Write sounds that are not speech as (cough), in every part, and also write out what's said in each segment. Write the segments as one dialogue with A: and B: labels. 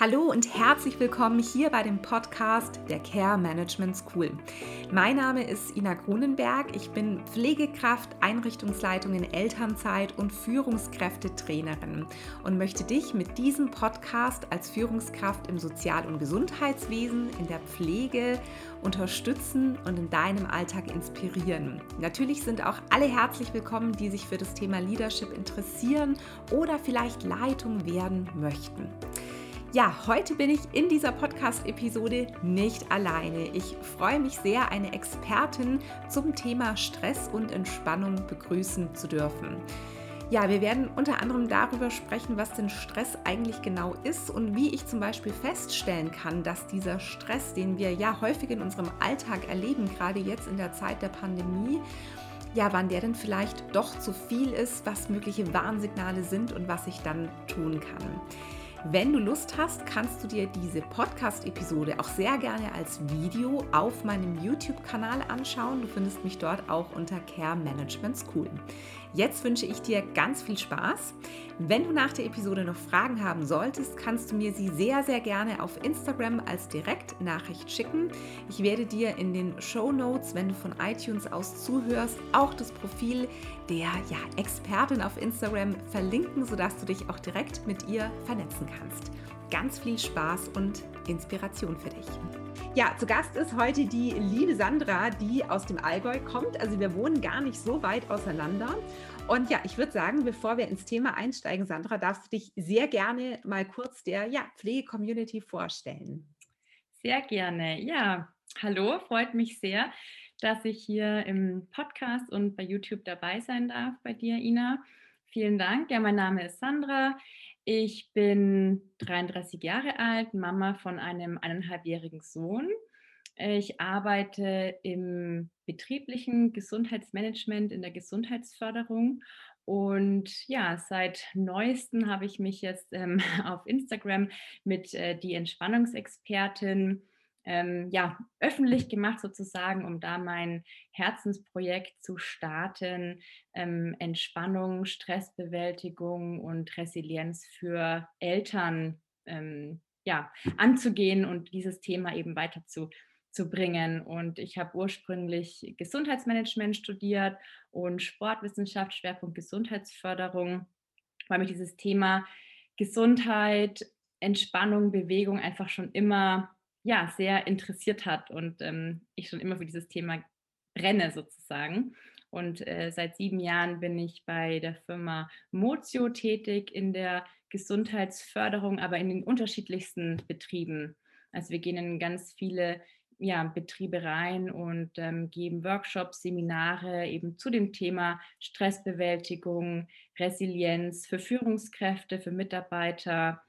A: Hallo und herzlich willkommen hier bei dem Podcast der Care Management School. Mein Name ist Ina Grunenberg. Ich bin Pflegekraft, Einrichtungsleitung in Elternzeit und Führungskräftetrainerin und möchte dich mit diesem Podcast als Führungskraft im Sozial- und Gesundheitswesen, in der Pflege unterstützen und in deinem Alltag inspirieren. Natürlich sind auch alle herzlich willkommen, die sich für das Thema Leadership interessieren oder vielleicht Leitung werden möchten. Ja, heute bin ich in dieser Podcast-Episode nicht alleine. Ich freue mich sehr, eine Expertin zum Thema Stress und Entspannung begrüßen zu dürfen. Ja, wir werden unter anderem darüber sprechen, was denn Stress eigentlich genau ist und wie ich zum Beispiel feststellen kann, dass dieser Stress, den wir ja häufig in unserem Alltag erleben, gerade jetzt in der Zeit der Pandemie, ja, wann der denn vielleicht doch zu viel ist, was mögliche Warnsignale sind und was ich dann tun kann. Wenn du Lust hast, kannst du dir diese Podcast-Episode auch sehr gerne als Video auf meinem YouTube-Kanal anschauen. Du findest mich dort auch unter Care Management School. Jetzt wünsche ich dir ganz viel Spaß. Wenn du nach der Episode noch Fragen haben solltest, kannst du mir sie sehr, sehr gerne auf Instagram als Direktnachricht schicken. Ich werde dir in den Show Notes, wenn du von iTunes aus zuhörst, auch das Profil der ja, Expertin auf Instagram verlinken, sodass du dich auch direkt mit ihr vernetzen kannst. Ganz viel Spaß und Inspiration für dich. Ja, zu Gast ist heute die liebe Sandra, die aus dem Allgäu kommt. Also wir wohnen gar nicht so weit auseinander. Und ja, ich würde sagen, bevor wir ins Thema einsteigen, Sandra, darfst du dich sehr gerne mal kurz der ja, Pflege-Community vorstellen.
B: Sehr gerne. Ja, hallo, freut mich sehr, dass ich hier im Podcast und bei YouTube dabei sein darf bei dir, Ina. Vielen Dank. Ja, mein Name ist Sandra. Ich bin 33 Jahre alt, Mama von einem eineinhalbjährigen Sohn. Ich arbeite im betrieblichen Gesundheitsmanagement, in der Gesundheitsförderung. Und ja, seit neuestem habe ich mich jetzt ähm, (laughs) auf Instagram mit äh, die Entspannungsexpertin ähm, ja, öffentlich gemacht sozusagen, um da mein Herzensprojekt zu starten, ähm, Entspannung, Stressbewältigung und Resilienz für Eltern ähm, ja, anzugehen und dieses Thema eben weiter zu, zu bringen. Und ich habe ursprünglich Gesundheitsmanagement studiert und Sportwissenschaft, Schwerpunkt Gesundheitsförderung, weil mich dieses Thema Gesundheit, Entspannung, Bewegung einfach schon immer ja, sehr interessiert hat und ähm, ich schon immer für dieses Thema brenne sozusagen. Und äh, seit sieben Jahren bin ich bei der Firma Mozio tätig in der Gesundheitsförderung, aber in den unterschiedlichsten Betrieben. Also wir gehen in ganz viele ja, Betriebe rein und ähm, geben Workshops, Seminare eben zu dem Thema Stressbewältigung, Resilienz für Führungskräfte, für Mitarbeiter,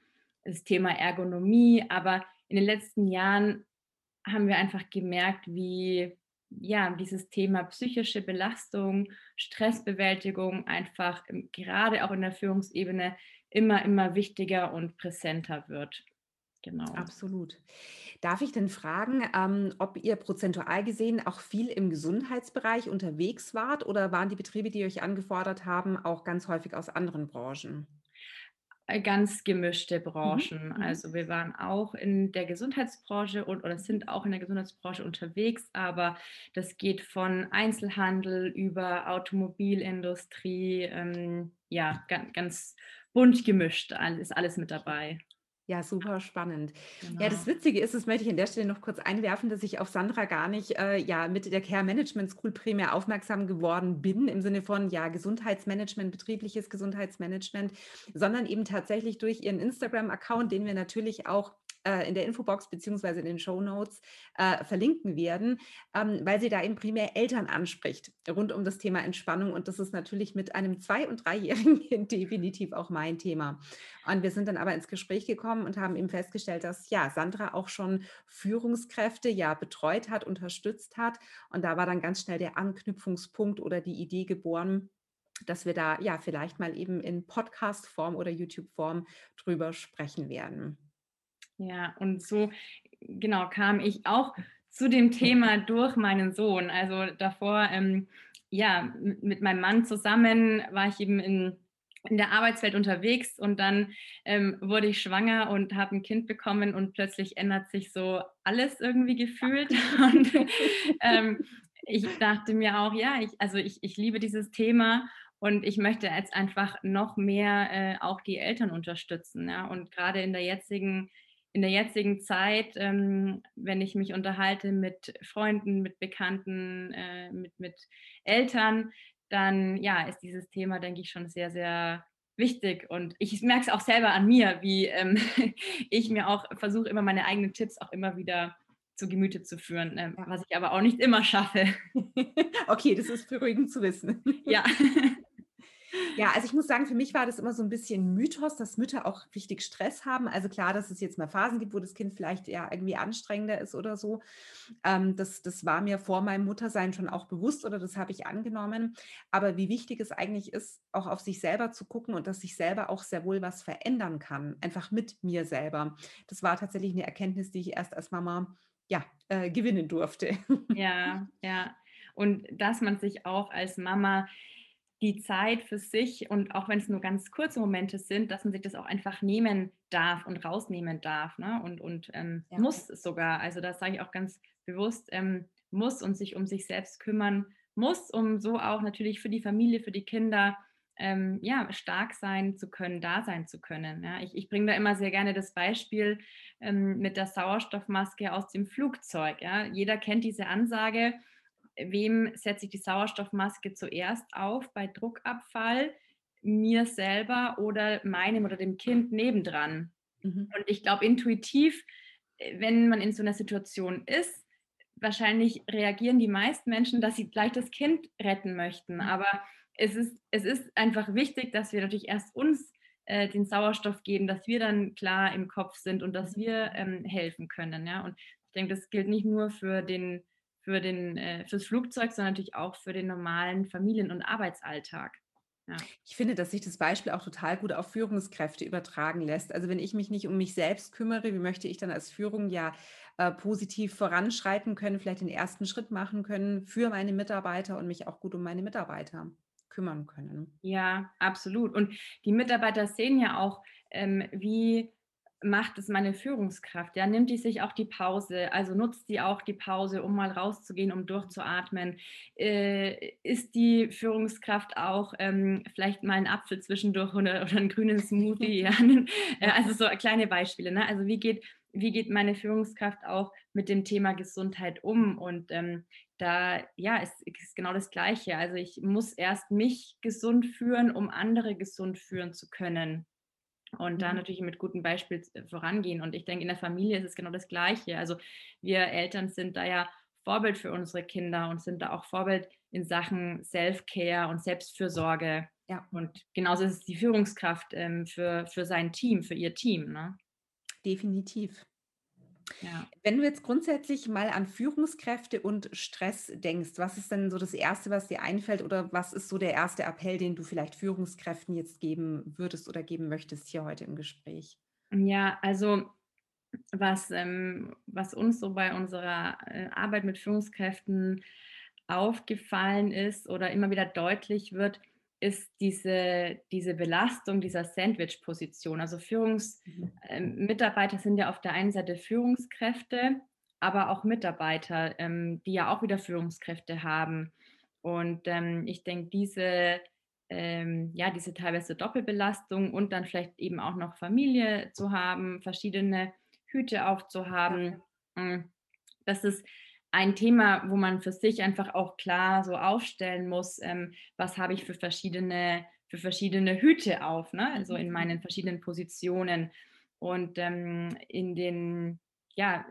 B: das Thema Ergonomie, aber in den letzten Jahren haben wir einfach gemerkt, wie ja, dieses Thema psychische Belastung, Stressbewältigung einfach gerade auch in der Führungsebene immer, immer wichtiger und präsenter wird.
A: Genau. Absolut. Darf ich denn fragen, ähm, ob ihr prozentual gesehen auch viel im Gesundheitsbereich unterwegs wart oder waren die Betriebe, die euch angefordert haben, auch ganz häufig aus anderen Branchen?
B: Äh, ganz gemischte mhm, Branchen. Mhm. Also wir waren auch in der Gesundheitsbranche und oder sind auch in der Gesundheitsbranche unterwegs, aber das geht von Einzelhandel über Automobilindustrie, ähm, ja, ganz, ganz bunt gemischt, ist alles mit dabei.
A: Ja, super spannend. Genau. Ja, das genau. Witzige ist, das möchte ich an der Stelle noch kurz einwerfen, dass ich auf Sandra gar nicht äh, ja, mit der Care Management School primär aufmerksam geworden bin, im Sinne von ja, Gesundheitsmanagement, betriebliches Gesundheitsmanagement, sondern eben tatsächlich durch ihren Instagram-Account, den wir natürlich auch in der Infobox beziehungsweise in den Show Notes äh, verlinken werden, ähm, weil sie da eben primär Eltern anspricht rund um das Thema Entspannung. Und das ist natürlich mit einem Zwei- und Dreijährigen (laughs) definitiv auch mein Thema. Und wir sind dann aber ins Gespräch gekommen und haben eben festgestellt, dass ja Sandra auch schon Führungskräfte ja betreut hat, unterstützt hat. Und da war dann ganz schnell der Anknüpfungspunkt oder die Idee geboren, dass wir da ja vielleicht mal eben in Podcast-Form oder YouTube-Form drüber sprechen werden.
B: Ja, und so genau kam ich auch zu dem Thema durch meinen Sohn. Also davor, ähm, ja, mit meinem Mann zusammen war ich eben in in der Arbeitswelt unterwegs und dann ähm, wurde ich schwanger und habe ein Kind bekommen und plötzlich ändert sich so alles irgendwie gefühlt. (laughs) Und ähm, ich dachte mir auch, ja, ich, also ich, ich liebe dieses Thema und ich möchte jetzt einfach noch mehr äh, auch die Eltern unterstützen. Ja? Und gerade in der jetzigen in der jetzigen Zeit, ähm, wenn ich mich unterhalte mit Freunden, mit Bekannten, äh, mit, mit Eltern, dann ja, ist dieses Thema, denke ich, schon sehr, sehr wichtig. Und ich merke es auch selber an mir, wie ähm, (laughs) ich mir auch versuche, immer meine eigenen Tipps auch immer wieder zu Gemüte zu führen, äh, was ich aber auch nicht immer schaffe. (laughs)
A: okay, das ist beruhigend zu wissen. (laughs)
B: Ja.
A: Ja, also ich muss sagen, für mich war das immer so ein bisschen Mythos, dass Mütter auch richtig Stress haben. Also klar, dass es jetzt mal Phasen gibt, wo das Kind vielleicht ja irgendwie anstrengender ist oder so. Ähm, das, das war mir vor meinem Muttersein schon auch bewusst oder das habe ich angenommen. Aber wie wichtig es eigentlich ist, auch auf sich selber zu gucken und dass sich selber auch sehr wohl was verändern kann, einfach mit mir selber. Das war tatsächlich eine Erkenntnis, die ich erst als Mama ja, äh, gewinnen durfte.
B: Ja, ja. Und dass man sich auch als Mama die Zeit für sich und auch wenn es nur ganz kurze Momente sind, dass man sich das auch einfach nehmen darf und rausnehmen darf ne? und, und ähm, ja. muss sogar. Also das sage ich auch ganz bewusst, ähm, muss und sich um sich selbst kümmern muss, um so auch natürlich für die Familie, für die Kinder ähm, ja, stark sein zu können, da sein zu können. Ja? Ich, ich bringe da immer sehr gerne das Beispiel ähm, mit der Sauerstoffmaske aus dem Flugzeug. Ja? Jeder kennt diese Ansage, wem setze ich die Sauerstoffmaske zuerst auf bei Druckabfall? Mir selber oder meinem oder dem Kind nebendran. Mhm. Und ich glaube, intuitiv, äh, wenn man in so einer Situation ist, wahrscheinlich reagieren die meisten Menschen, dass sie gleich das Kind retten möchten. Mhm. Aber es ist, es ist einfach wichtig, dass wir natürlich erst uns äh, den Sauerstoff geben, dass wir dann klar im Kopf sind und dass mhm. wir ähm, helfen können. Ja? Und ich denke, das gilt nicht nur für den für den, äh, fürs Flugzeug, sondern natürlich auch für den normalen Familien- und Arbeitsalltag.
A: Ja. Ich finde, dass sich das Beispiel auch total gut auf Führungskräfte übertragen lässt. Also wenn ich mich nicht um mich selbst kümmere, wie möchte ich dann als Führung ja äh, positiv voranschreiten können, vielleicht den ersten Schritt machen können für meine Mitarbeiter und mich auch gut um meine Mitarbeiter kümmern können.
B: Ja, absolut. Und die Mitarbeiter sehen ja auch, ähm, wie macht es meine Führungskraft? Ja, nimmt die sich auch die Pause, also nutzt die auch die Pause, um mal rauszugehen, um durchzuatmen? Äh, ist die Führungskraft auch ähm, vielleicht mal ein Apfel zwischendurch oder, oder einen grünen Smoothie? (laughs) ja, äh, also so kleine Beispiele. Ne? Also wie geht, wie geht meine Führungskraft auch mit dem Thema Gesundheit um? Und ähm, da, ja, ist, ist genau das Gleiche. Also ich muss erst mich gesund führen, um andere gesund führen zu können und da mhm. natürlich mit gutem Beispiel äh, vorangehen. Und ich denke, in der Familie ist es genau das Gleiche. Also wir Eltern sind da ja Vorbild für unsere Kinder und sind da auch Vorbild in Sachen Self-Care und Selbstfürsorge. Ja. Und genauso ist es die Führungskraft ähm, für, für sein Team, für ihr Team. Ne?
A: Definitiv. Ja. Wenn du jetzt grundsätzlich mal an Führungskräfte und Stress denkst, was ist denn so das Erste, was dir einfällt oder was ist so der erste Appell, den du vielleicht Führungskräften jetzt geben würdest oder geben möchtest hier heute im Gespräch?
B: Ja, also was, ähm, was uns so bei unserer äh, Arbeit mit Führungskräften aufgefallen ist oder immer wieder deutlich wird, ist diese, diese Belastung dieser Sandwich-Position. Also Führungsmitarbeiter mhm. ähm, sind ja auf der einen Seite Führungskräfte, aber auch Mitarbeiter, ähm, die ja auch wieder Führungskräfte haben. Und ähm, ich denke, diese, ähm, ja, diese teilweise Doppelbelastung und dann vielleicht eben auch noch Familie zu haben, verschiedene Hüte aufzuhaben. Mm, das ist ein Thema, wo man für sich einfach auch klar so aufstellen muss, ähm, was habe ich für verschiedene, für verschiedene Hüte auf, ne? also in mhm. meinen verschiedenen Positionen. Und ähm, in den ja,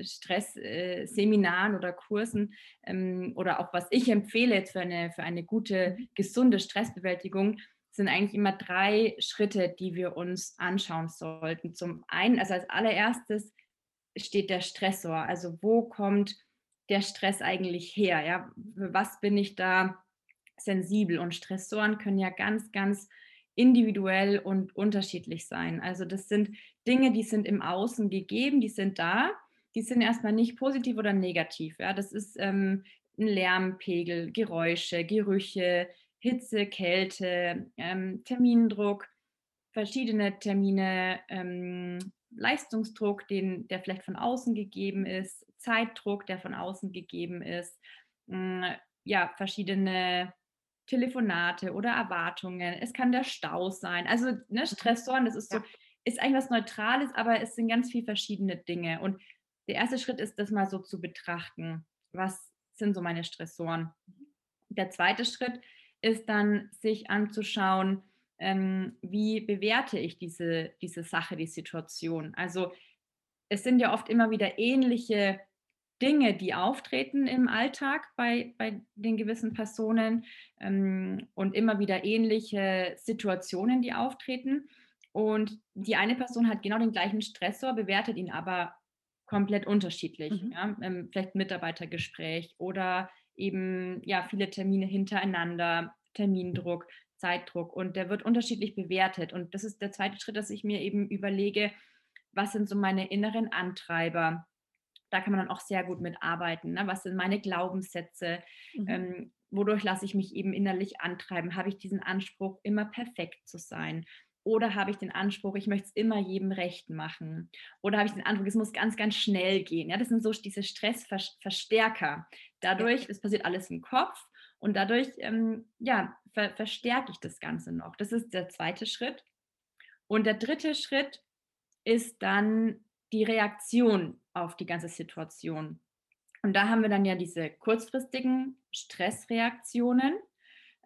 B: Stressseminaren äh, oder Kursen ähm, oder auch was ich empfehle jetzt für eine, für eine gute, mhm. gesunde Stressbewältigung, sind eigentlich immer drei Schritte, die wir uns anschauen sollten. Zum einen, also als allererstes steht der Stressor, also wo kommt der Stress eigentlich her? Ja, was bin ich da sensibel? Und Stressoren können ja ganz, ganz individuell und unterschiedlich sein. Also das sind Dinge, die sind im Außen gegeben, die sind da, die sind erstmal nicht positiv oder negativ. Ja, das ist ähm, ein Lärmpegel, Geräusche, Gerüche, Hitze, Kälte, ähm, Termindruck, verschiedene Termine, ähm, Leistungsdruck, den, der vielleicht von außen gegeben ist, Zeitdruck, der von außen gegeben ist, hm, ja, verschiedene Telefonate oder Erwartungen. Es kann der Stau sein. Also ne, mhm. Stressoren, das ist so, ja. ist eigentlich was Neutrales, aber es sind ganz viele verschiedene Dinge. Und der erste Schritt ist, das mal so zu betrachten. Was sind so meine Stressoren? Der zweite Schritt ist dann, sich anzuschauen, ähm, wie bewerte ich diese, diese Sache, die Situation. Also es sind ja oft immer wieder ähnliche Dinge, die auftreten im Alltag bei, bei den gewissen Personen ähm, und immer wieder ähnliche Situationen, die auftreten. Und die eine Person hat genau den gleichen Stressor, bewertet ihn aber komplett unterschiedlich. Mhm. Ja? Ähm, vielleicht Mitarbeitergespräch oder eben ja viele Termine hintereinander, Termindruck, Zeitdruck und der wird unterschiedlich bewertet. Und das ist der zweite Schritt, dass ich mir eben überlege, was sind so meine inneren Antreiber? Da kann man dann auch sehr gut mitarbeiten. Ne? Was sind meine Glaubenssätze? Mhm. Ähm, wodurch lasse ich mich eben innerlich antreiben? Habe ich diesen Anspruch, immer perfekt zu sein? Oder habe ich den Anspruch, ich möchte es immer jedem recht machen? Oder habe ich den Anspruch, es muss ganz, ganz schnell gehen? Ja, das sind so diese Stressverstärker. Dadurch, es passiert alles im Kopf und dadurch, ähm, ja, ver verstärke ich das Ganze noch. Das ist der zweite Schritt. Und der dritte Schritt ist dann die Reaktion auf die ganze Situation. Und da haben wir dann ja diese kurzfristigen Stressreaktionen,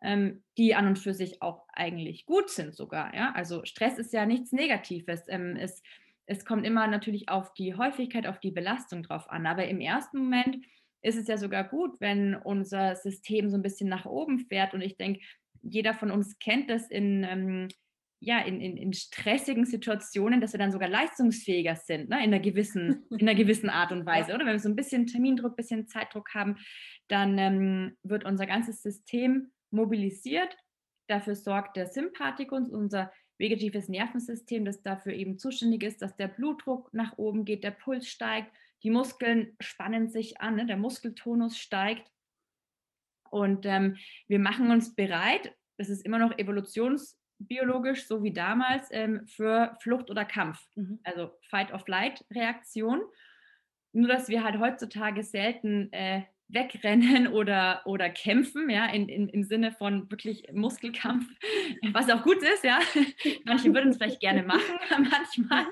B: ähm, die an und für sich auch eigentlich gut sind sogar. Ja? Also Stress ist ja nichts Negatives. Ähm, es, es kommt immer natürlich auf die Häufigkeit, auf die Belastung drauf an. Aber im ersten Moment ist es ja sogar gut, wenn unser System so ein bisschen nach oben fährt. Und ich denke, jeder von uns kennt das in, ähm, ja, in, in, in, stressigen Situationen, dass wir dann sogar leistungsfähiger sind, ne? in, einer gewissen, (laughs) in einer gewissen Art und Weise. Oder wenn wir so ein bisschen Termindruck, ein bisschen Zeitdruck haben, dann ähm, wird unser ganzes System mobilisiert. Dafür sorgt der Sympathikus, unser vegetatives Nervensystem, das dafür eben zuständig ist, dass der Blutdruck nach oben geht, der Puls steigt, die Muskeln spannen sich an, ne? der Muskeltonus steigt. Und ähm, wir machen uns bereit, das ist immer noch evolutionsbiologisch, so wie damals, ähm, für Flucht oder Kampf. Mhm. Also Fight-of-Flight-Reaktion. Nur, dass wir halt heutzutage selten äh, wegrennen (laughs) oder, oder kämpfen, ja, in, in, im Sinne von wirklich Muskelkampf, was auch gut ist, ja. (laughs) Manche würden es vielleicht gerne machen, (laughs) manchmal.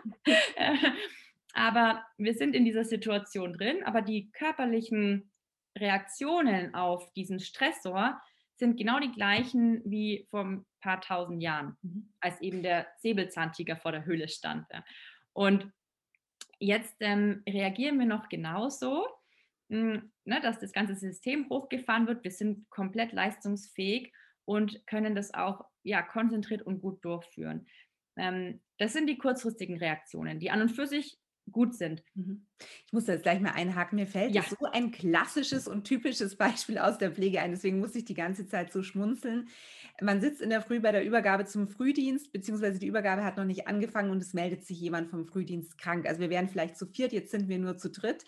B: Aber wir sind in dieser Situation drin, aber die körperlichen Reaktionen auf diesen Stressor sind genau die gleichen wie vor ein paar tausend Jahren, mhm. als eben der Säbelzahntiger vor der Höhle stand. Und jetzt ähm, reagieren wir noch genauso, mh, hm, ne, dass das ganze System hochgefahren wird. Wir sind komplett leistungsfähig und können das auch ja, konzentriert und gut durchführen. Ähm, das sind die kurzfristigen Reaktionen, die an und für sich gut sind.
A: Mhm. Ich muss jetzt gleich mal einhaken. Mir fällt ja. so ein klassisches und typisches (laughs) Beispiel aus der Pflege ein. Deswegen muss ich die ganze Zeit so schmunzeln. Man sitzt in der Früh bei der Übergabe zum Frühdienst, beziehungsweise die Übergabe hat noch nicht angefangen und es meldet sich jemand vom Frühdienst krank. Also wir wären vielleicht zu viert, jetzt sind wir nur zu dritt.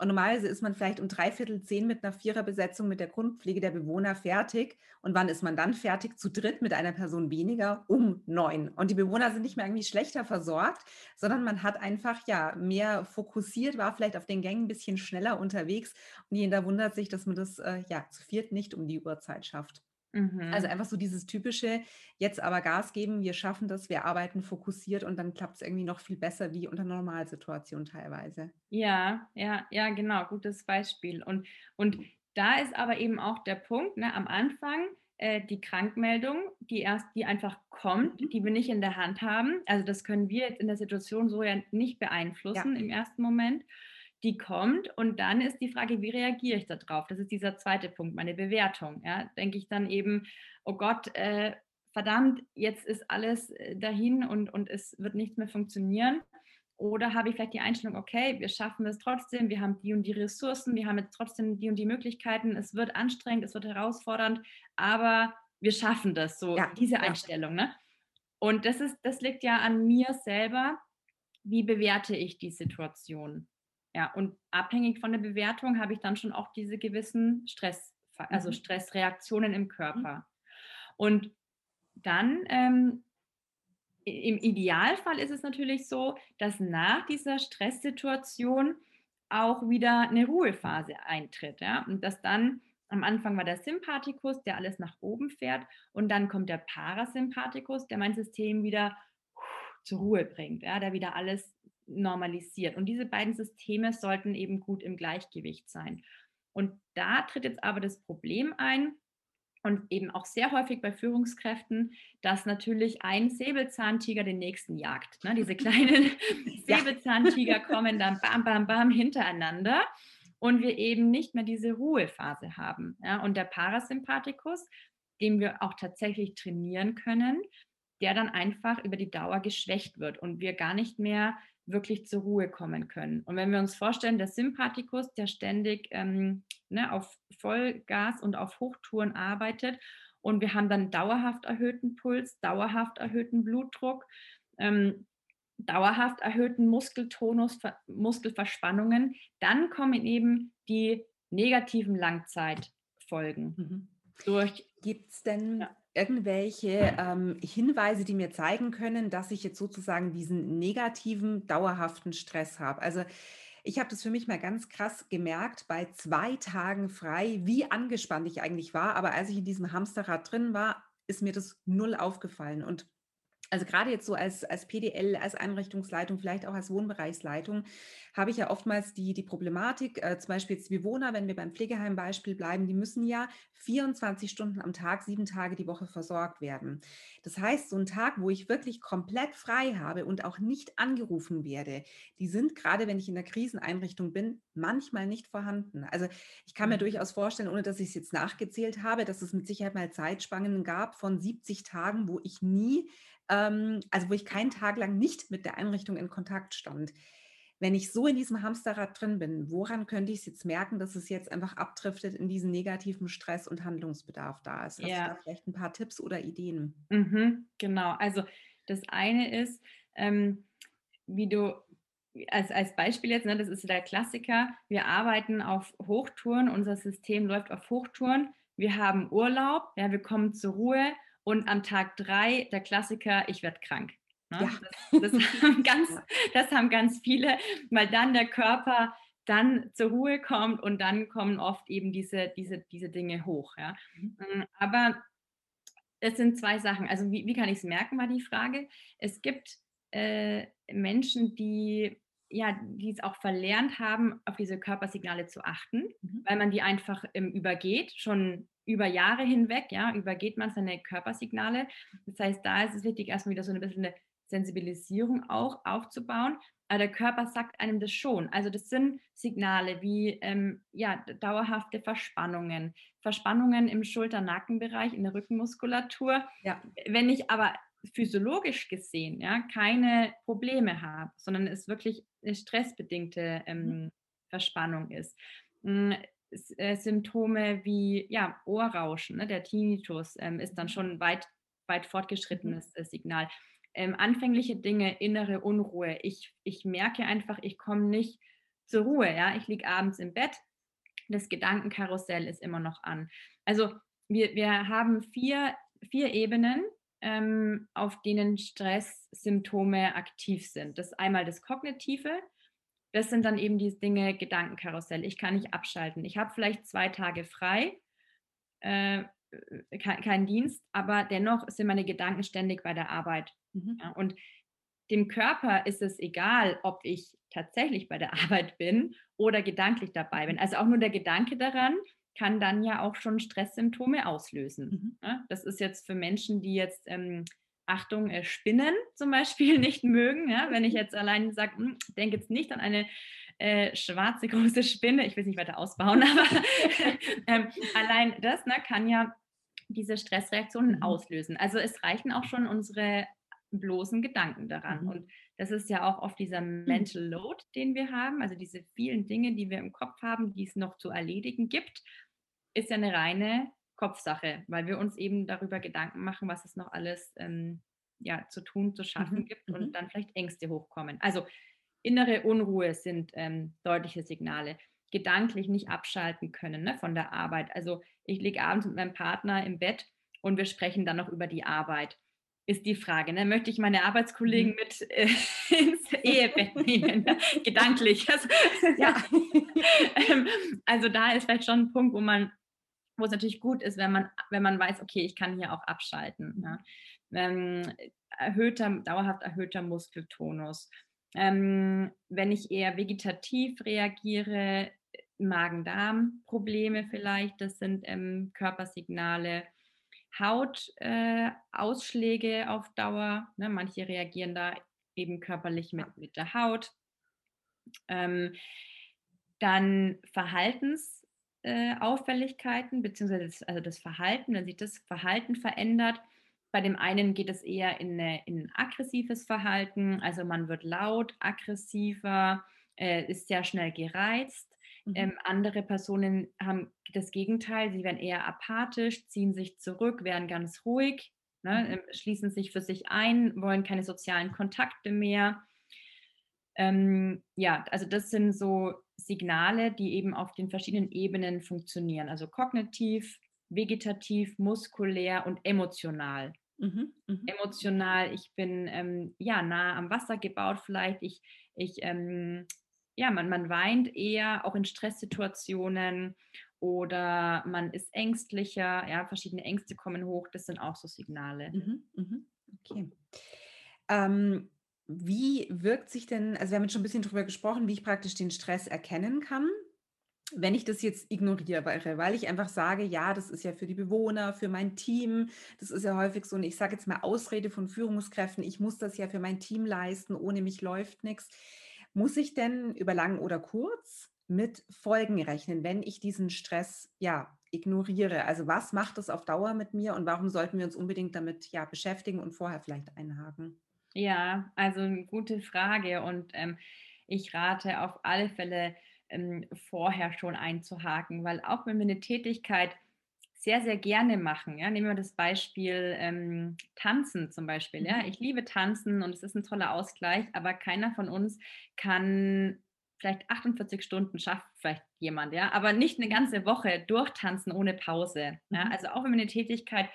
A: Und normalerweise ist man vielleicht um dreiviertel zehn mit einer Viererbesetzung mit der Grundpflege der Bewohner fertig. Und wann ist man dann fertig? Zu dritt mit einer Person weniger um neun. Und die Bewohner sind nicht mehr irgendwie schlechter versorgt, sondern man hat einfach ja mehr fokussiert, war vielleicht auf den Gängen ein bisschen schneller unterwegs. Und jeder wundert sich, dass man das äh, ja zu viert nicht um die Uhrzeit schafft. Also mhm. Also einfach so dieses typische, jetzt aber Gas geben, wir schaffen das, wir arbeiten fokussiert und dann klappt es irgendwie noch viel besser wie unter Normalsituationen teilweise.
B: Ja, ja, ja, genau, gutes Beispiel. Und, und da ist aber eben auch der Punkt, ne, am Anfang äh, die Krankmeldung, die erst, die einfach kommt, mhm. die wir nicht in der Hand haben. Also das können wir jetzt in der Situation so ja nicht beeinflussen ja. im ersten Moment die kommt und dann ist die Frage, wie reagiere ich darauf? Das ist dieser zweite Punkt, meine Bewertung. Ja, denke ich dann eben, oh Gott, äh, verdammt, jetzt ist alles äh, dahin und, und es wird nichts mehr funktionieren. Oder habe ich vielleicht die Einstellung, okay, wir schaffen es trotzdem, wir haben die und die Ressourcen, wir haben jetzt trotzdem die und die Möglichkeiten, es wird anstrengend, es wird herausfordernd, aber wir schaffen das, so ja, diese Einstellung. Ne? Und das ist, das liegt ja an mir selber, wie bewerte ich die Situation? Ja, und abhängig von der Bewertung habe ich dann schon auch diese gewissen Stress, also mhm. Stressreaktionen im mhm. Körper. Und dann ähm, im Idealfall ist es natürlich so, dass nach dieser Stresssituation auch wieder eine Ruhephase eintritt. Ja? Und dass dann am Anfang war der Sympathikus, der alles nach oben fährt, und dann kommt der Parasympathikus, der mein System wieder zur Ruhe bringt, ja? der wieder alles normalisiert. Und diese beiden Systeme sollten eben gut im Gleichgewicht sein. Und da tritt jetzt aber das Problem ein, und eben auch sehr häufig bei Führungskräften, dass natürlich ein Säbelzahntiger den nächsten jagt. Ne? Diese kleinen (laughs) (laughs) Säbelzahntiger kommen dann bam, bam, bam hintereinander und wir eben nicht mehr diese Ruhephase haben. Ja? Und der Parasympathikus, den wir auch tatsächlich trainieren können, der dann einfach über die Dauer geschwächt wird und wir gar nicht mehr wirklich zur Ruhe kommen können. Und wenn wir uns vorstellen, der Sympathikus, der ständig ähm, ne, auf Vollgas und auf Hochtouren arbeitet und wir haben dann dauerhaft erhöhten Puls, dauerhaft erhöhten Blutdruck, ähm, dauerhaft erhöhten Muskeltonus, Muskelverspannungen, dann kommen eben die negativen Langzeitfolgen.
A: Mhm. Durch Gibt es denn ja irgendwelche ähm, Hinweise, die mir zeigen können, dass ich jetzt sozusagen diesen negativen, dauerhaften Stress habe? Also ich habe das für mich mal ganz krass gemerkt bei zwei Tagen frei, wie angespannt ich eigentlich war. Aber als ich in diesem Hamsterrad drin war, ist mir das null aufgefallen. Und also gerade jetzt so als, als PDL, als Einrichtungsleitung, vielleicht auch als Wohnbereichsleitung, habe ich ja oftmals die, die Problematik, äh, zum Beispiel jetzt Bewohner, wenn wir beim Pflegeheimbeispiel bleiben, die müssen ja 24 Stunden am Tag, sieben Tage die Woche versorgt werden. Das heißt, so ein Tag, wo ich wirklich komplett frei habe und auch nicht angerufen werde, die sind gerade, wenn ich in der Kriseneinrichtung bin, manchmal nicht vorhanden. Also ich kann mir mhm. durchaus vorstellen, ohne dass ich es jetzt nachgezählt habe, dass es mit Sicherheit mal Zeitspannen gab von 70 Tagen, wo ich nie ähm, also wo ich keinen Tag lang nicht mit der Einrichtung in Kontakt stand. Wenn ich so in diesem Hamsterrad drin bin, woran könnte ich es jetzt merken, dass es jetzt einfach abdriftet in diesen negativen Stress und Handlungsbedarf da ist? Hast ja. du da vielleicht ein paar Tipps oder Ideen?
B: Mhm, genau, also das eine ist, ähm, wie du als, als Beispiel jetzt, ne, das ist der Klassiker, wir arbeiten auf Hochtouren, unser System läuft auf Hochtouren, wir haben Urlaub, ja, wir kommen zur Ruhe und am Tag drei, der Klassiker, ich werde krank. Ne? Ja. Das, das, (laughs) haben ganz, das haben ganz viele, weil dann der Körper dann zur Ruhe kommt und dann kommen oft eben diese, diese, diese Dinge hoch. Ja? Mhm. Mm, aber es sind zwei Sachen. Also wie, wie kann ich es merken, war die Frage. Es gibt äh, Menschen, die ja, die es auch verlernt haben, auf diese Körpersignale zu achten, mhm. weil man die einfach ähm, übergeht, schon über Jahre hinweg, ja, übergeht man seine Körpersignale. Das heißt, da ist es wichtig, erstmal wieder so ein bisschen eine Sensibilisierung auch aufzubauen. Aber der Körper sagt einem das schon. Also das sind Signale wie ähm, ja, dauerhafte Verspannungen, Verspannungen im Schulter-Nackenbereich, in der Rückenmuskulatur. Ja. Wenn ich aber physiologisch gesehen ja, keine Probleme habe, sondern es wirklich eine stressbedingte ähm, mhm. Verspannung ist, hm, äh, Symptome wie ja, Ohrrauschen, ne? der Tinnitus ähm, ist dann mhm. schon weit, weit fortgeschrittenes mhm. Signal. Ähm, anfängliche Dinge, innere Unruhe. Ich, ich merke einfach, ich komme nicht zur Ruhe. Ja? Ich liege abends im Bett, das Gedankenkarussell ist immer noch an. Also wir, wir haben vier, vier Ebenen, ähm, auf denen Stresssymptome aktiv sind. Das ist einmal das Kognitive, das sind dann eben diese Dinge, Gedankenkarussell. Ich kann nicht abschalten. Ich habe vielleicht zwei Tage frei, äh, kein, kein, Dienst, aber dennoch sind meine Gedanken ständig bei der Arbeit. Mhm. Ja, und dem Körper ist es egal, ob ich tatsächlich bei der (laughs) Arbeit bin oder gedanklich dabei bin. Also auch nur der Gedanke daran kann dann ja auch schon Stresssymptome auslösen. Mhm. Ja, das ist jetzt für Menschen, die jetzt ähm, Achtung, äh, Spinnen zum Beispiel (laughs) nicht mögen. Ja? Wenn ich jetzt allein sage, hm, denke jetzt nicht an eine äh, schwarze große Spinne, ich will es nicht weiter ausbauen, (laughs) aber ähm, allein das ne, kann ja diese Stressreaktionen mhm. auslösen. Also es reichen auch schon unsere bloßen Gedanken daran. Mhm. Und das ist ja auch oft dieser mhm. Mental Load, den wir haben, also diese vielen Dinge, die wir im Kopf haben, die es noch zu erledigen gibt, ist ja eine reine Kopfsache, weil wir uns eben darüber Gedanken machen, was es noch alles ähm, ja, zu tun, zu schaffen mhm. gibt und mhm. dann vielleicht Ängste hochkommen. Also innere Unruhe sind ähm, deutliche Signale. Gedanklich nicht abschalten können ne, von der Arbeit. Also ich liege abends mit meinem Partner im Bett und wir sprechen dann noch über die Arbeit. Ist die Frage, ne? möchte ich meine Arbeitskollegen mhm. mit äh, (laughs) ins Ehebett (laughs) nehmen, ne? gedanklich. Also, ja. (laughs) Ähm, also da ist vielleicht schon ein Punkt, wo man, wo es natürlich gut ist, wenn man, wenn man weiß, okay, ich kann hier auch abschalten. Ne? Ähm, erhöhter, dauerhaft erhöhter Muskeltonus. Ähm, wenn ich eher vegetativ reagiere, Magen-Darm-Probleme vielleicht, das sind ähm, Körpersignale. Hautausschläge äh, auf Dauer, ne? manche reagieren da eben körperlich mit, mit der Haut. Ähm, dann Verhaltensauffälligkeiten, äh, beziehungsweise das, also das Verhalten, wenn sich das Verhalten verändert, bei dem einen geht es eher in, eine, in ein aggressives Verhalten, also man wird laut, aggressiver, äh, ist sehr schnell gereizt. Mhm. Ähm, andere Personen haben das Gegenteil, sie werden eher apathisch, ziehen sich zurück, werden ganz ruhig, ne, äh, schließen sich für sich ein, wollen keine sozialen Kontakte mehr. Ähm, ja, also das sind so Signale, die eben auf den verschiedenen Ebenen funktionieren, also kognitiv, vegetativ, muskulär und emotional. Mhm, mh. Emotional, ich bin ähm, ja nah am Wasser gebaut, vielleicht ich, ich ähm, ja, man, man weint eher auch in Stresssituationen oder man ist ängstlicher, ja, verschiedene Ängste kommen hoch, das sind auch so Signale. Mhm,
A: mh. Okay. Ähm, wie wirkt sich denn, also wir haben jetzt schon ein bisschen darüber gesprochen, wie ich praktisch den Stress erkennen kann wenn ich das jetzt ignoriere, weil ich einfach sage, ja, das ist ja für die Bewohner, für mein Team, das ist ja häufig so, und ich sage jetzt mal Ausrede von Führungskräften, ich muss das ja für mein Team leisten, ohne mich läuft nichts. Muss ich denn über lang oder kurz mit Folgen rechnen, wenn ich diesen Stress ja ignoriere? Also was macht das auf Dauer mit mir und warum sollten wir uns unbedingt damit ja beschäftigen und vorher vielleicht einhaken?
B: Ja, also eine gute Frage und ähm, ich rate auf alle Fälle ähm, vorher schon einzuhaken, weil auch wenn wir eine Tätigkeit sehr, sehr gerne machen. Ja? Nehmen wir das Beispiel ähm, Tanzen zum Beispiel. Ja? Mhm. Ich liebe Tanzen und es ist ein toller Ausgleich, aber keiner von uns kann vielleicht 48 Stunden schafft vielleicht jemand, ja, aber nicht eine ganze Woche durchtanzen ohne Pause. Ja? Mhm. Also auch wenn wir eine Tätigkeit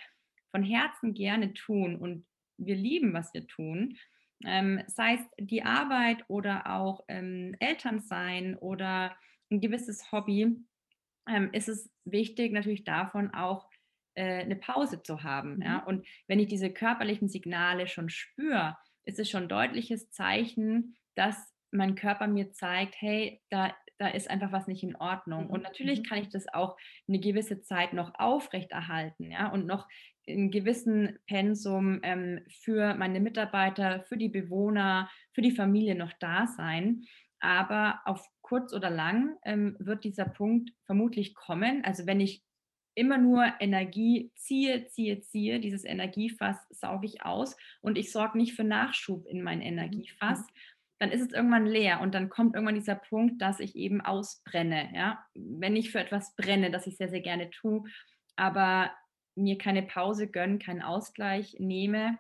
B: von Herzen gerne tun und wir lieben, was wir tun, ähm, sei es die Arbeit oder auch ähm, Elternsein oder ein gewisses Hobby, ähm, ist es wichtig, natürlich davon auch äh, eine Pause zu haben. Mhm. Ja? Und wenn ich diese körperlichen Signale schon spüre, ist es schon ein deutliches Zeichen, dass mein Körper mir zeigt, hey, da, da ist einfach was nicht in Ordnung. Mhm. Und natürlich mhm. kann ich das auch eine gewisse Zeit noch aufrechterhalten, ja, und noch in gewissen Pensum ähm, für meine Mitarbeiter, für die Bewohner, für die Familie noch da sein. Aber auf kurz oder lang ähm, wird dieser Punkt vermutlich kommen. Also wenn ich immer nur Energie ziehe, ziehe, ziehe, dieses Energiefass sauge ich aus und ich sorge nicht für Nachschub in mein. Energiefass, mhm. dann ist es irgendwann leer und dann kommt irgendwann dieser Punkt, dass ich eben ausbrenne. Ja? Wenn ich für etwas brenne, das ich sehr, sehr gerne tue, aber mir keine Pause gönne, keinen Ausgleich nehme,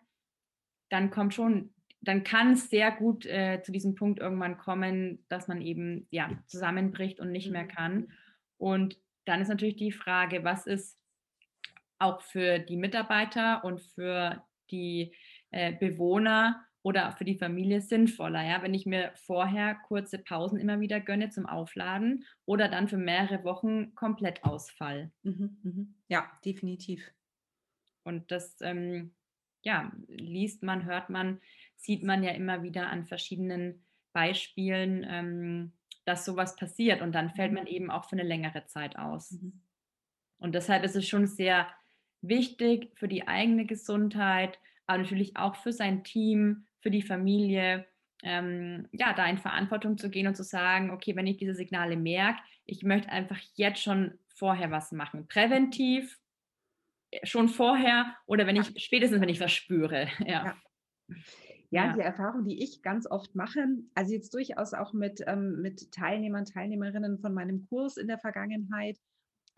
B: dann kommt schon, dann kann es sehr gut äh, zu diesem Punkt irgendwann kommen, dass man eben ja zusammenbricht und nicht mehr mhm. kann. Und dann ist natürlich die Frage, was ist auch für die Mitarbeiter und für die äh, Bewohner oder für die Familie sinnvoller, ja, wenn ich mir vorher kurze Pausen immer wieder gönne zum Aufladen oder dann für mehrere Wochen komplett Ausfall. Mhm,
A: mhm. Ja, definitiv.
B: Und das, ähm, ja, liest man, hört man, sieht man ja immer wieder an verschiedenen Beispielen, ähm, dass sowas passiert und dann fällt mhm. man eben auch für eine längere Zeit aus. Mhm. Und deshalb ist es schon sehr wichtig für die eigene Gesundheit, aber natürlich auch für sein Team, für die Familie, ähm, ja, da in Verantwortung zu gehen und zu sagen, okay, wenn ich diese Signale merke, ich möchte einfach jetzt schon vorher was machen. Präventiv, schon vorher oder wenn ich, spätestens wenn ich was spüre. (laughs) Ja.
A: ja. Ja, die Erfahrung, die ich ganz oft mache, also jetzt durchaus auch mit, ähm, mit Teilnehmern, Teilnehmerinnen von meinem Kurs in der Vergangenheit,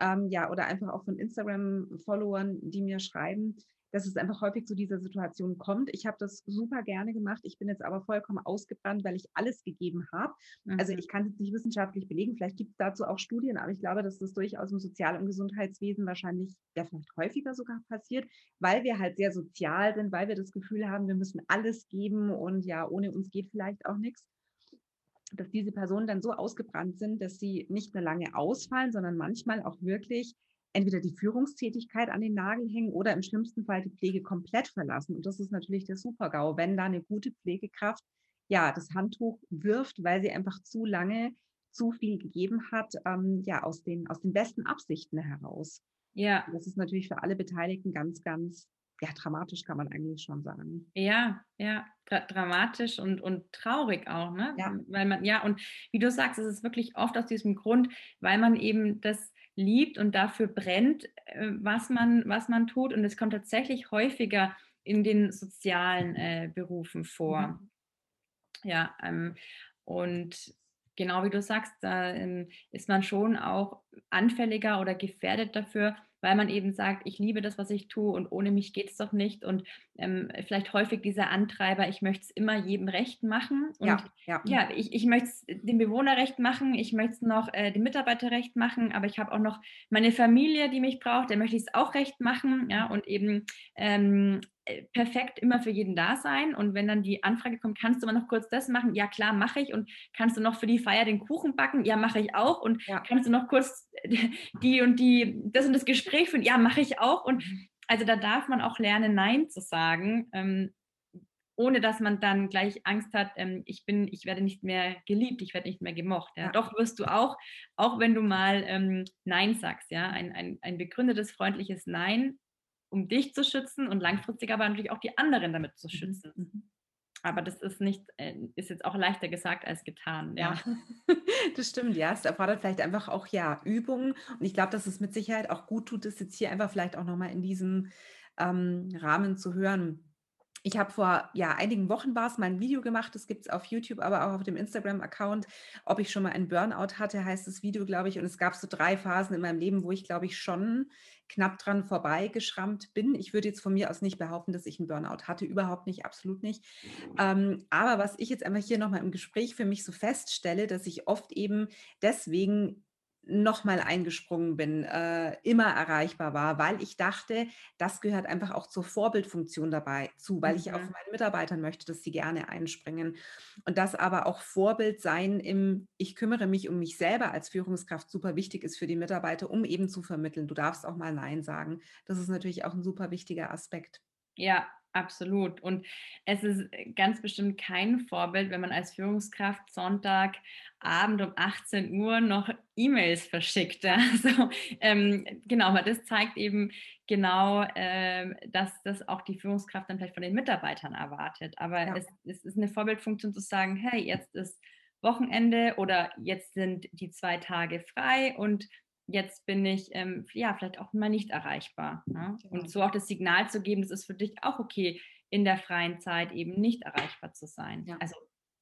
A: ähm, ja, oder einfach auch von Instagram-Followern, die mir schreiben, dass es einfach häufig zu dieser Situation kommt. Ich habe das super gerne gemacht. Ich bin jetzt aber vollkommen ausgebrannt, weil ich alles gegeben habe. Also mhm. Also ich kann es nicht wissenschaftlich belegen. Vielleicht gibt es dazu auch Studien, aber ich glaube, dass das durchaus im Sozial- und Gesundheitswesen wahrscheinlich ja vielleicht häufiger sogar passiert, weil wir halt sehr sozial sind, weil wir das Gefühl haben, wir müssen alles geben und ja, ohne uns geht vielleicht auch nichts dass diese Personen dann so ausgebrannt sind, dass sie nicht nur lange ausfallen, sondern manchmal auch wirklich entweder die Führungstätigkeit an den Nagel hängen oder im schlimmsten Fall die Pflege komplett verlassen. Und das ist natürlich der Super-GAU, wenn da eine gute Pflegekraft ja das Handtuch wirft, weil sie einfach zu lange zu viel gegeben hat, ähm, ja, aus den, aus den besten Absichten heraus. Ja. Das ist natürlich für alle Beteiligten ganz, ganz ja, dramatisch kann man eigentlich schon sagen.
B: Ja, ja, dra dramatisch und, und traurig auch, ne? Ja. Weil man, ja, und wie du sagst, es ist wirklich oft aus diesem Grund, weil man eben das liebt und dafür brennt, äh, was man, was man tut. Und es kommt tatsächlich häufiger in den sozialen äh, Berufen vor. Mhm. Ja, ähm, und genau wie du sagst, da ähm, ist man schon auch anfälliger oder gefährdet dafür, weil man eben sagt, ich liebe das, was ich tue und ohne mich geht es doch nicht. Und ähm, vielleicht häufig dieser Antreiber, ich möchte es immer jedem recht machen. Und ja, ja. ja ich, ich möchte es dem Bewohner recht machen, ich möchte es noch äh, dem Mitarbeiter recht machen, aber ich habe auch noch meine Familie, die mich braucht, der möchte ich es auch recht machen. Ja, und eben ähm, äh, perfekt immer für jeden da sein. Und wenn dann die Anfrage kommt, kannst du mal noch kurz das machen? Ja, klar, mache ich. Und kannst du noch für die Feier den Kuchen backen? Ja, mache ich auch. Und ja. kannst du noch kurz (laughs) die und die, das und das Gespräch führen? Ja, mache ich auch. Und mhm. also da darf man auch lernen, Nein zu sagen. Ähm, ohne dass man dann gleich Angst hat, ähm, ich bin, ich werde nicht mehr geliebt, ich werde nicht mehr gemocht. Ja. Ja. Doch wirst du auch, auch wenn du mal ähm, Nein sagst, ja, ein, ein, ein begründetes, freundliches Nein um dich zu schützen und langfristig aber natürlich auch die anderen damit zu mhm, schützen. Mhm. Aber das ist nicht, äh, ist jetzt auch leichter gesagt als getan. Ja,
A: ja. (laughs) das stimmt, ja. Es erfordert vielleicht einfach auch ja Übungen. Und ich glaube, dass es mit Sicherheit auch gut tut, das jetzt hier einfach vielleicht auch nochmal in diesem ähm, Rahmen zu hören. Ich habe vor ja, einigen Wochen war es mal ein Video gemacht, das gibt es auf YouTube, aber auch auf dem Instagram-Account, ob ich schon mal einen Burnout hatte, heißt das Video, glaube ich. Und es gab so drei Phasen in meinem Leben, wo ich, glaube ich, schon knapp dran vorbeigeschrammt bin. Ich würde jetzt von mir aus nicht behaupten, dass ich einen Burnout hatte, überhaupt nicht, absolut nicht. Ähm, aber was ich jetzt einfach hier nochmal im Gespräch für mich so feststelle, dass ich oft eben deswegen nochmal eingesprungen bin, äh, immer erreichbar war, weil ich dachte, das gehört einfach auch zur Vorbildfunktion dabei zu, weil mhm. ich auch von meinen Mitarbeitern möchte, dass sie gerne einspringen. Und dass aber auch Vorbild sein im, ich kümmere mich um mich selber als Führungskraft super wichtig ist für die Mitarbeiter, um eben zu vermitteln. Du darfst auch mal Nein sagen. Das ist natürlich auch ein super wichtiger Aspekt.
B: Ja, Absolut. Und es ist ganz bestimmt kein Vorbild, wenn man als Führungskraft Sonntagabend um 18 Uhr noch E-Mails verschickt. (laughs) Also, ähm, genau, aber das zeigt eben genau, äh, dass das auch die Führungskraft dann vielleicht von den Mitarbeitern erwartet. Aber ja. es, es ist eine Vorbildfunktion zu sagen, hey, jetzt ist Wochenende oder jetzt sind die zwei Tage frei und jetzt bin ich ähm, ja vielleicht auch mal nicht erreichbar. Ne? Genau. Und so auch das Signal zu geben, das ist für dich auch okay, in der freien Zeit eben nicht erreichbar zu sein. Ja. Also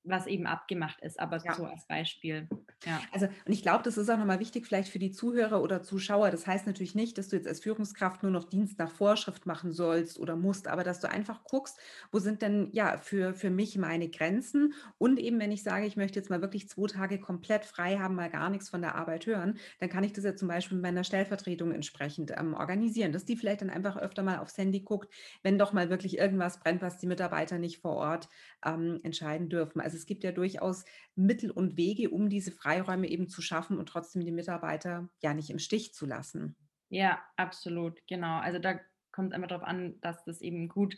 B: was eben abgemacht ist, aber ja. so als Beispiel.
A: Ja. Also, und ich glaube, das ist auch nochmal wichtig, vielleicht für die Zuhörer oder Zuschauer. Das heißt natürlich nicht, dass du jetzt als Führungskraft nur noch Dienst nach Vorschrift machen sollst oder musst, aber dass du einfach guckst, wo sind denn ja für, für mich meine Grenzen und eben, wenn ich sage, ich möchte jetzt mal wirklich zwei Tage komplett frei haben, mal gar nichts von der Arbeit hören, dann kann ich das ja zum Beispiel mit meiner Stellvertretung entsprechend ähm, organisieren, dass die vielleicht dann einfach öfter mal aufs Handy guckt, wenn doch mal wirklich irgendwas brennt, was die Mitarbeiter nicht vor Ort ähm, entscheiden dürfen. Also es gibt ja durchaus Mittel und Wege, um diese Freiräume eben zu schaffen und trotzdem die Mitarbeiter ja nicht im Stich zu lassen.
B: Ja, absolut, genau. Also da kommt es einfach darauf an, dass das eben gut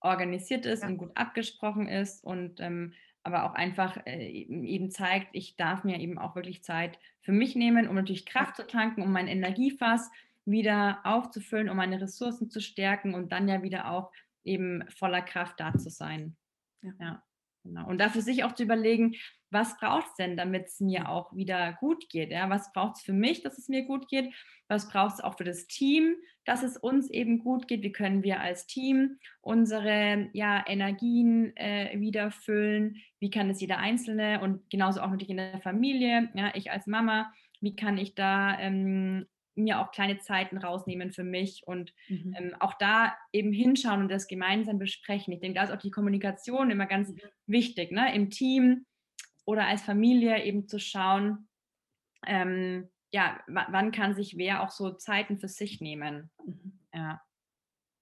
B: organisiert ist ja. und gut abgesprochen ist und ähm, aber auch einfach äh, eben zeigt, ich darf mir eben auch wirklich Zeit für mich nehmen, um natürlich Kraft zu tanken, um mein Energiefass wieder aufzufüllen, um meine Ressourcen zu stärken und dann ja wieder auch eben voller Kraft da zu sein. Ja. ja. Genau. Und dafür sich auch zu überlegen, was braucht es denn, damit es mir auch wieder gut geht? Ja? Was braucht es für mich, dass es mir gut geht? Was braucht es auch für das Team, dass es uns eben gut geht? Wie können wir als Team unsere ja, Energien äh, wieder füllen? Wie kann es jeder Einzelne und genauso auch natürlich in der Familie, ja, ich als Mama, wie kann ich da ähm, mir auch kleine Zeiten rausnehmen für mich und mhm. ähm, auch da eben hinschauen und das gemeinsam besprechen. Ich denke, da ist auch die Kommunikation immer ganz mhm. wichtig, ne? im Team oder als Familie eben zu schauen, ähm, ja, wann kann sich wer auch so Zeiten für sich nehmen. Mhm. Ja.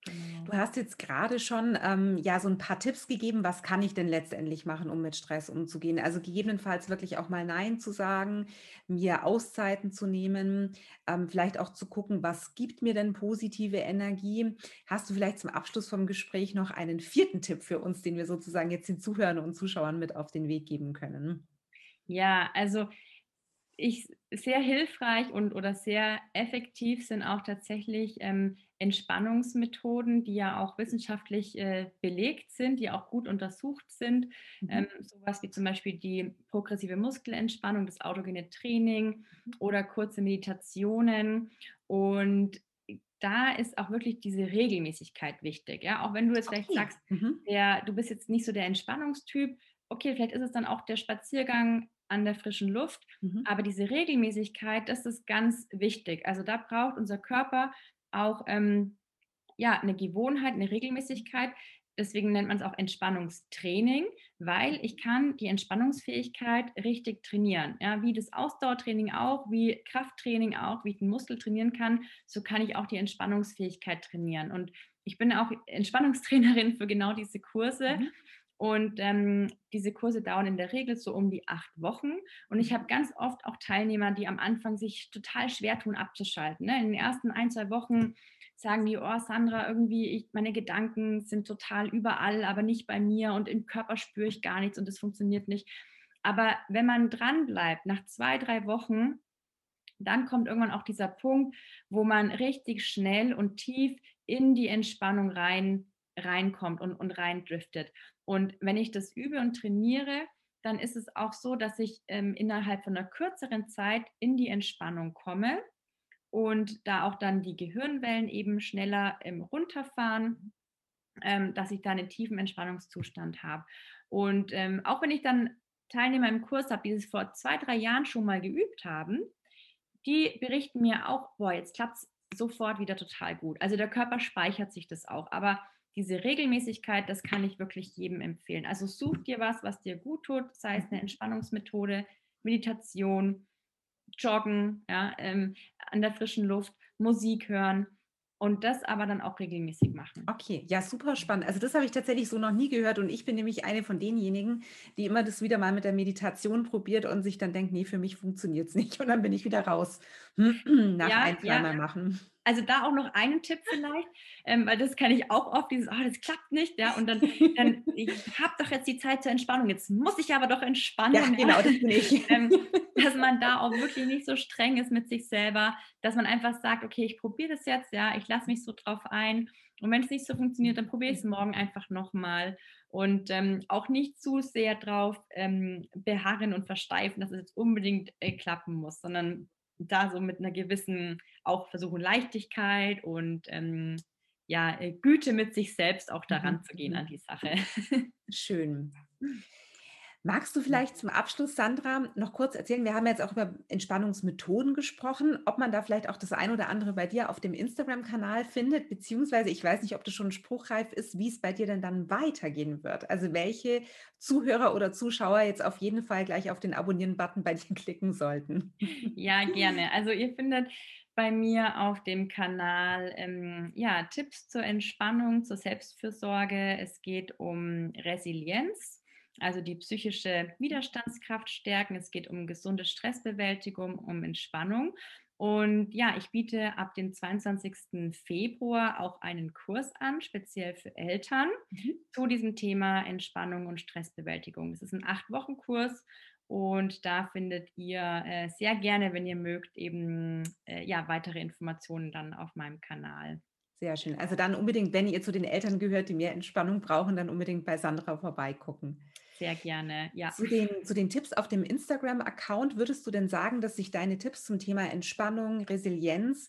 A: Genau. Du hast jetzt gerade schon ähm, ja so ein paar Tipps gegeben, was kann ich denn letztendlich machen, um mit Stress umzugehen? Also gegebenenfalls wirklich auch mal Nein zu sagen, mir Auszeiten zu nehmen, ähm, vielleicht auch zu gucken, was gibt mir denn positive Energie? Hast du vielleicht zum Abschluss vom Gespräch noch einen vierten Tipp für uns, den wir sozusagen jetzt den Zuhörern und Zuschauern mit auf den Weg geben können?
B: Ja, also ich sehr hilfreich und oder sehr effektiv sind auch tatsächlich ähm, Entspannungsmethoden, die ja auch wissenschaftlich äh, belegt sind, die auch gut untersucht sind. Mhm. Ähm, sowas wie zum Beispiel die progressive Muskelentspannung, das autogene Training mhm. oder kurze Meditationen. Und da ist auch wirklich diese Regelmäßigkeit wichtig. Ja? Auch wenn du jetzt vielleicht okay. sagst, mhm. der, du bist jetzt nicht so der Entspannungstyp, okay, vielleicht ist es dann auch der Spaziergang an der frischen Luft. Mhm. Aber diese Regelmäßigkeit, das ist ganz wichtig. Also da braucht unser Körper auch ähm, ja, eine Gewohnheit, eine Regelmäßigkeit. Deswegen nennt man es auch Entspannungstraining, weil ich kann die Entspannungsfähigkeit richtig trainieren. Ja, wie das Ausdauertraining auch, wie Krafttraining auch, wie ich den Muskel trainieren kann, so kann ich auch die Entspannungsfähigkeit trainieren. Und ich bin auch Entspannungstrainerin für genau diese Kurse. Mhm. Und ähm, diese Kurse dauern in der Regel so um die acht Wochen. Und ich mhm. habe ganz oft auch Teilnehmer, die am Anfang sich total schwer tun, abzuschalten. Ne? In den ersten ein, zwei Wochen sagen die, oh Sandra, irgendwie, ich, meine Gedanken sind total überall, aber nicht bei mir und im Körper spüre ich gar nichts und es funktioniert nicht. Aber wenn man dran bleibt, nach zwei, drei Wochen, dann kommt irgendwann auch dieser Punkt, wo man richtig schnell und tief in die Entspannung rein reinkommt und, und reindriftet. Und wenn ich das übe und trainiere, dann ist es auch so, dass ich ähm, innerhalb von einer kürzeren Zeit in die Entspannung komme und da auch dann die Gehirnwellen eben schneller ähm, runterfahren, ähm, dass ich da einen tiefen Entspannungszustand habe. Und ähm, auch wenn ich dann Teilnehmer im Kurs habe, die es vor zwei, drei Jahren schon mal geübt haben, die berichten mir auch, boah, jetzt klappt es sofort wieder total gut. Also der Körper speichert sich das auch. Aber diese Regelmäßigkeit, das kann ich wirklich jedem empfehlen. Also such dir was, was dir gut tut, sei es eine Entspannungsmethode, Meditation, Joggen, ja, ähm, an der frischen Luft, Musik hören und das aber dann auch regelmäßig machen.
A: Okay, ja, super spannend. Also das habe ich tatsächlich so noch nie gehört und ich bin nämlich eine von denjenigen, die immer das wieder mal mit der Meditation probiert und sich dann denkt, nee, für mich funktioniert es nicht und dann bin ich wieder raus (clears throat) nach ja, ein, zweimal ja. machen.
B: Also da auch noch einen Tipp vielleicht, ähm, weil das kann ich auch oft, dieses, oh, das klappt nicht, ja, und dann, dann (laughs) ich habe doch jetzt die Zeit zur Entspannung, jetzt muss ich aber doch entspannen. Ja,
A: genau, das bin ich.
B: ähm, (laughs) dass man da auch wirklich nicht so streng ist mit sich selber, dass man einfach sagt, okay, ich probiere das jetzt, ja, ich lasse mich so drauf ein. Und wenn es nicht so funktioniert, dann probiere ich es morgen einfach nochmal. Und ähm, auch nicht zu sehr drauf ähm, beharren und versteifen, dass es jetzt unbedingt äh, klappen muss, sondern da so mit einer gewissen auch versuchen Leichtigkeit und ähm, ja, äh, Güte mit sich selbst auch daran mhm. zu gehen mhm. an die Sache. (laughs)
A: Schön. Magst du vielleicht zum Abschluss, Sandra, noch kurz erzählen? Wir haben jetzt auch über Entspannungsmethoden gesprochen, ob man da vielleicht auch das ein oder andere bei dir auf dem Instagram-Kanal findet, beziehungsweise ich weiß nicht, ob das schon spruchreif ist, wie es bei dir denn dann weitergehen wird. Also welche Zuhörer oder Zuschauer jetzt auf jeden Fall gleich auf den Abonnieren-Button bei dir (laughs) klicken sollten.
B: Ja, gerne. Also ihr findet bei mir auf dem Kanal ähm, ja, Tipps zur Entspannung, zur Selbstfürsorge. Es geht um Resilienz also die psychische Widerstandskraft stärken. Es geht um gesunde Stressbewältigung, um Entspannung. Und ja, ich biete ab dem 22. Februar auch einen Kurs an, speziell für Eltern, mhm. zu diesem Thema Entspannung und Stressbewältigung. Es ist ein Acht-Wochen-Kurs und da findet ihr äh, sehr gerne, wenn ihr mögt, eben äh, ja, weitere Informationen dann auf meinem Kanal.
A: Sehr schön. Also dann unbedingt, wenn ihr zu den Eltern gehört, die mehr Entspannung brauchen, dann unbedingt bei Sandra vorbeigucken.
B: Sehr gerne, ja.
A: Zu den, zu den Tipps auf dem Instagram-Account, würdest du denn sagen, dass sich deine Tipps zum Thema Entspannung, Resilienz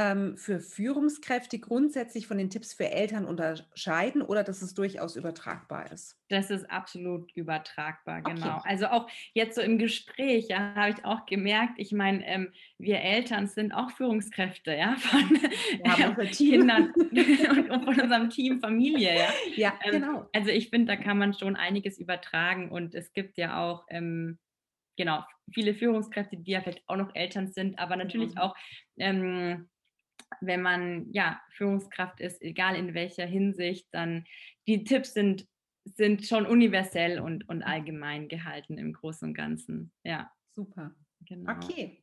A: ähm, für Führungskräfte grundsätzlich von den Tipps für Eltern unterscheiden oder dass es durchaus übertragbar ist?
B: Das ist absolut übertragbar, genau. Okay. Also auch jetzt so im Gespräch, ja, habe ich auch gemerkt, ich meine, ähm, wir Eltern sind auch Führungskräfte, ja, von (laughs) ja, äh, Kindern (laughs) und, von unserem Team Familie, ja.
A: Ja, ähm, genau.
B: Also ich finde, da kann man schon einiges übertragen und es gibt ja auch ähm, genau, viele Führungskräfte, die ja vielleicht auch noch Eltern sind, aber natürlich mhm. auch, ähm, wenn man ja Führungskraft ist, egal in welcher Hinsicht, dann die Tipps sind, sind schon universell und, und allgemein gehalten im Großen und Ganzen. Ja.
A: Super. Genau. Okay.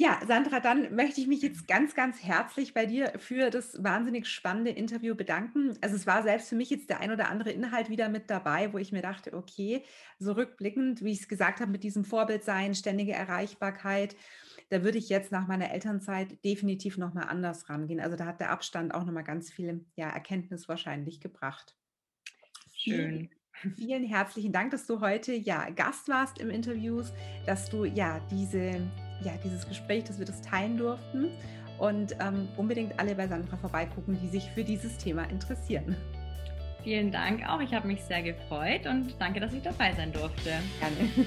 A: Ja, Sandra, dann möchte ich mich jetzt ganz, ganz herzlich bei dir für das wahnsinnig spannende Interview bedanken. Also es war selbst für mich jetzt der ein oder andere Inhalt wieder mit dabei, wo ich mir dachte, okay, so rückblickend, wie ich es gesagt habe, mit diesem Vorbild sein, ständige Erreichbarkeit, da würde ich jetzt nach meiner Elternzeit definitiv nochmal anders rangehen. Also da hat der Abstand auch nochmal ganz viel ja, Erkenntnis wahrscheinlich gebracht.
B: Schön.
A: Vielen herzlichen Dank, dass du heute ja Gast warst im Interview, dass du ja diese ja, dieses Gespräch, dass wir das teilen durften. Und ähm, unbedingt alle bei Sandra vorbeigucken, die sich für dieses Thema interessieren.
B: Vielen Dank auch. Ich habe mich sehr gefreut und danke, dass ich dabei sein durfte.
A: Gerne.